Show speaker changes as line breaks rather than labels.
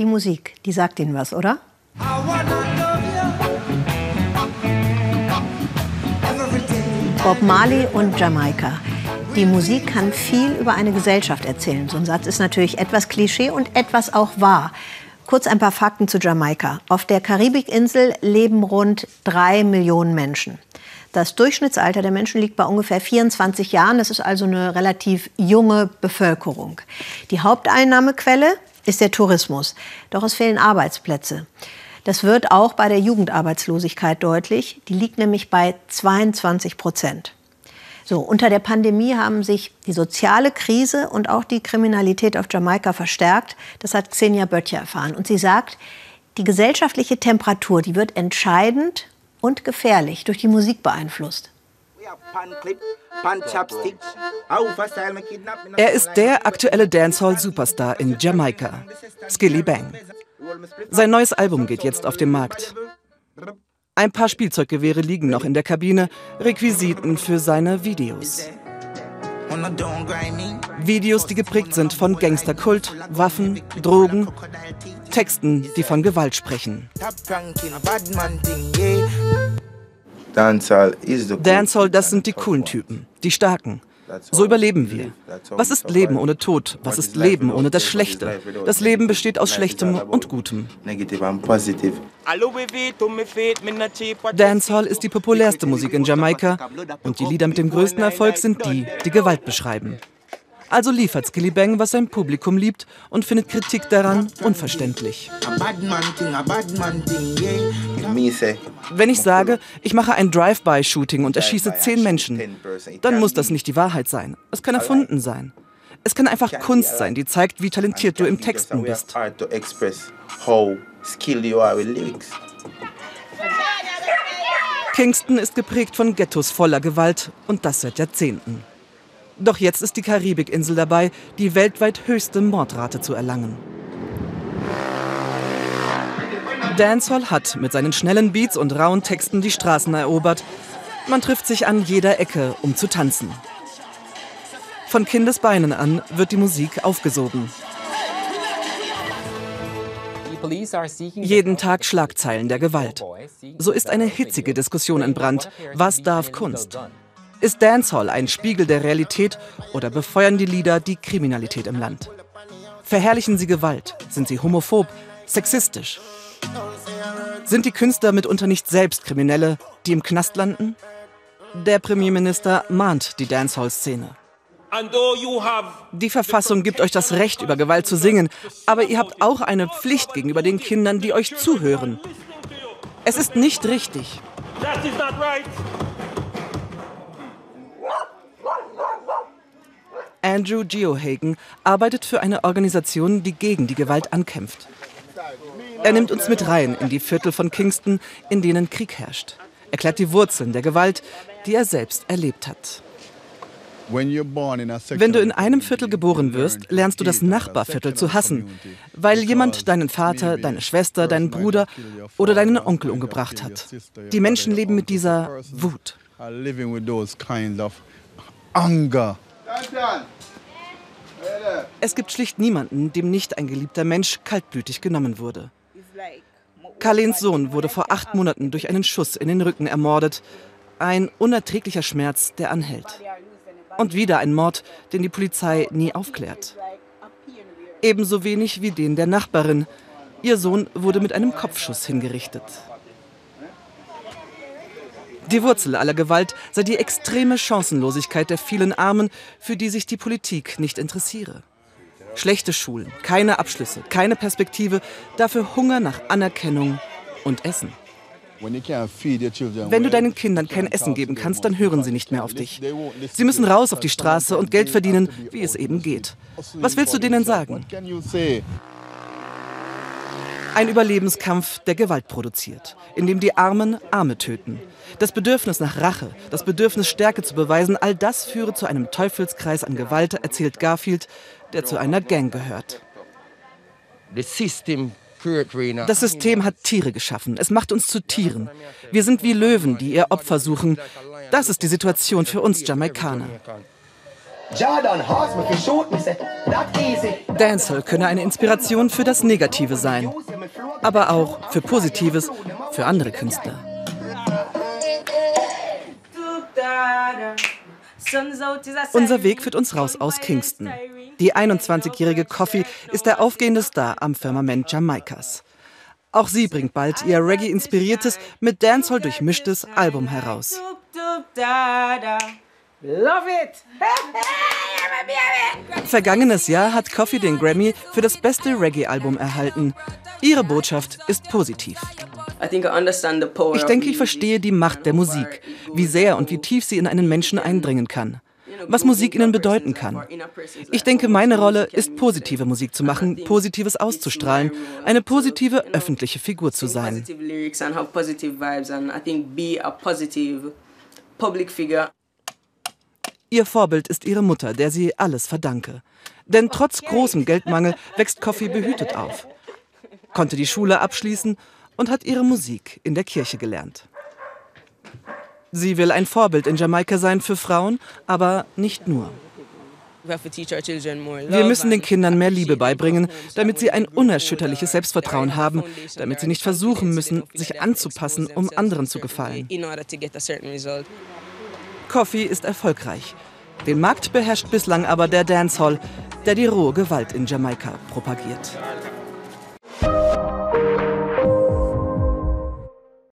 Die Musik, die sagt Ihnen was, oder? Bob Marley und Jamaika. Die Musik kann viel über eine Gesellschaft erzählen. So ein Satz ist natürlich etwas Klischee und etwas auch wahr. Kurz ein paar Fakten zu Jamaika. Auf der Karibikinsel leben rund drei Millionen Menschen. Das Durchschnittsalter der Menschen liegt bei ungefähr 24 Jahren. Das ist also eine relativ junge Bevölkerung. Die Haupteinnahmequelle ist der Tourismus. Doch es fehlen Arbeitsplätze. Das wird auch bei der Jugendarbeitslosigkeit deutlich. Die liegt nämlich bei 22 Prozent. So, unter der Pandemie haben sich die soziale Krise und auch die Kriminalität auf Jamaika verstärkt. Das hat Xenia Böttcher erfahren. Und sie sagt, die gesellschaftliche Temperatur, die wird entscheidend und gefährlich durch die Musik beeinflusst.
Er ist der aktuelle Dancehall-Superstar in Jamaika, Skilly Bang. Sein neues Album geht jetzt auf den Markt. Ein paar Spielzeuggewehre liegen noch in der Kabine, Requisiten für seine Videos. Videos, die geprägt sind von Gangsterkult, Waffen, Drogen, Texten, die von Gewalt sprechen. Dancehall, das sind die coolen Typen, die Starken. So überleben wir. Was ist Leben ohne Tod? Was ist Leben ohne das Schlechte? Das Leben besteht aus Schlechtem und Gutem. Dancehall ist die populärste Musik in Jamaika und die Lieder mit dem größten Erfolg sind die, die Gewalt beschreiben. Also liefert Skilly Bang, was sein Publikum liebt und findet Kritik daran unverständlich. Wenn ich sage, ich mache ein Drive-by-Shooting und erschieße zehn Menschen, dann muss das nicht die Wahrheit sein. Es kann erfunden sein. Es kann einfach Kunst sein, die zeigt, wie talentiert du im Texten bist. Kingston ist geprägt von Ghettos voller Gewalt und das seit Jahrzehnten. Doch jetzt ist die Karibikinsel dabei, die weltweit höchste Mordrate zu erlangen. Dancehall hat mit seinen schnellen Beats und rauen Texten die Straßen erobert. Man trifft sich an jeder Ecke, um zu tanzen. Von Kindesbeinen an wird die Musik aufgesogen. Jeden Tag Schlagzeilen der Gewalt. So ist eine hitzige Diskussion in Brand. Was darf Kunst? Ist Dancehall ein Spiegel der Realität oder befeuern die Lieder die Kriminalität im Land? Verherrlichen sie Gewalt? Sind sie homophob, sexistisch? Sind die Künstler mitunter nicht selbst Kriminelle, die im Knast landen? Der Premierminister mahnt die Dancehall-Szene. Die Verfassung gibt euch das Recht, über Gewalt zu singen, aber ihr habt auch eine Pflicht gegenüber den Kindern, die euch zuhören. Es ist nicht richtig. Andrew Geohagen arbeitet für eine Organisation, die gegen die Gewalt ankämpft. Er nimmt uns mit rein in die Viertel von Kingston, in denen Krieg herrscht. Er klärt die Wurzeln der Gewalt, die er selbst erlebt hat. Wenn du in einem Viertel geboren wirst, lernst du das Nachbarviertel zu hassen, weil jemand deinen Vater, deine Schwester, deinen Bruder oder deinen Onkel umgebracht hat. Die Menschen leben mit dieser Wut. Es gibt schlicht niemanden, dem nicht ein geliebter Mensch kaltblütig genommen wurde. Carlens Sohn wurde vor acht Monaten durch einen Schuss in den Rücken ermordet. Ein unerträglicher Schmerz, der anhält. Und wieder ein Mord, den die Polizei nie aufklärt. Ebenso wenig wie den der Nachbarin. Ihr Sohn wurde mit einem Kopfschuss hingerichtet. Die Wurzel aller Gewalt sei die extreme Chancenlosigkeit der vielen Armen, für die sich die Politik nicht interessiere. Schlechte Schulen, keine Abschlüsse, keine Perspektive, dafür Hunger nach Anerkennung und Essen. Wenn du deinen Kindern kein Essen geben kannst, dann hören sie nicht mehr auf dich. Sie müssen raus auf die Straße und Geld verdienen, wie es eben geht. Was willst du denen sagen? Ein Überlebenskampf, der Gewalt produziert, in dem die Armen Arme töten. Das Bedürfnis nach Rache, das Bedürfnis Stärke zu beweisen, all das führe zu einem Teufelskreis an Gewalt, erzählt Garfield, der zu einer Gang gehört. Das System hat Tiere geschaffen. Es macht uns zu Tieren. Wir sind wie Löwen, die ihr Opfer suchen. Das ist die Situation für uns Jamaikaner. Dancehall könne eine Inspiration für das Negative sein, aber auch für Positives für andere Künstler. Unser Weg führt uns raus aus Kingston. Die 21-jährige Coffee ist der aufgehende Star am Firmament Jamaikas. Auch sie bringt bald ihr Reggae-inspiriertes, mit Dancehall durchmischtes Album heraus. Vergangenes Jahr hat Coffee den Grammy für das beste Reggae-Album erhalten. Ihre Botschaft ist positiv. Ich denke, ich verstehe die Macht der Musik, wie sehr und wie tief sie in einen Menschen eindringen kann was Musik ihnen bedeuten kann. Ich denke, meine Rolle ist, positive Musik zu machen, Positives auszustrahlen, eine positive öffentliche Figur zu sein. Ihr Vorbild ist ihre Mutter, der sie alles verdanke. Denn trotz großem Geldmangel wächst Coffee behütet auf, konnte die Schule abschließen und hat ihre Musik in der Kirche gelernt. Sie will ein Vorbild in Jamaika sein für Frauen, aber nicht nur. Wir müssen den Kindern mehr Liebe beibringen, damit sie ein unerschütterliches Selbstvertrauen haben, damit sie nicht versuchen müssen, sich anzupassen, um anderen zu gefallen. Coffee ist erfolgreich. Den Markt beherrscht bislang aber der Dancehall, der die rohe Gewalt in Jamaika propagiert.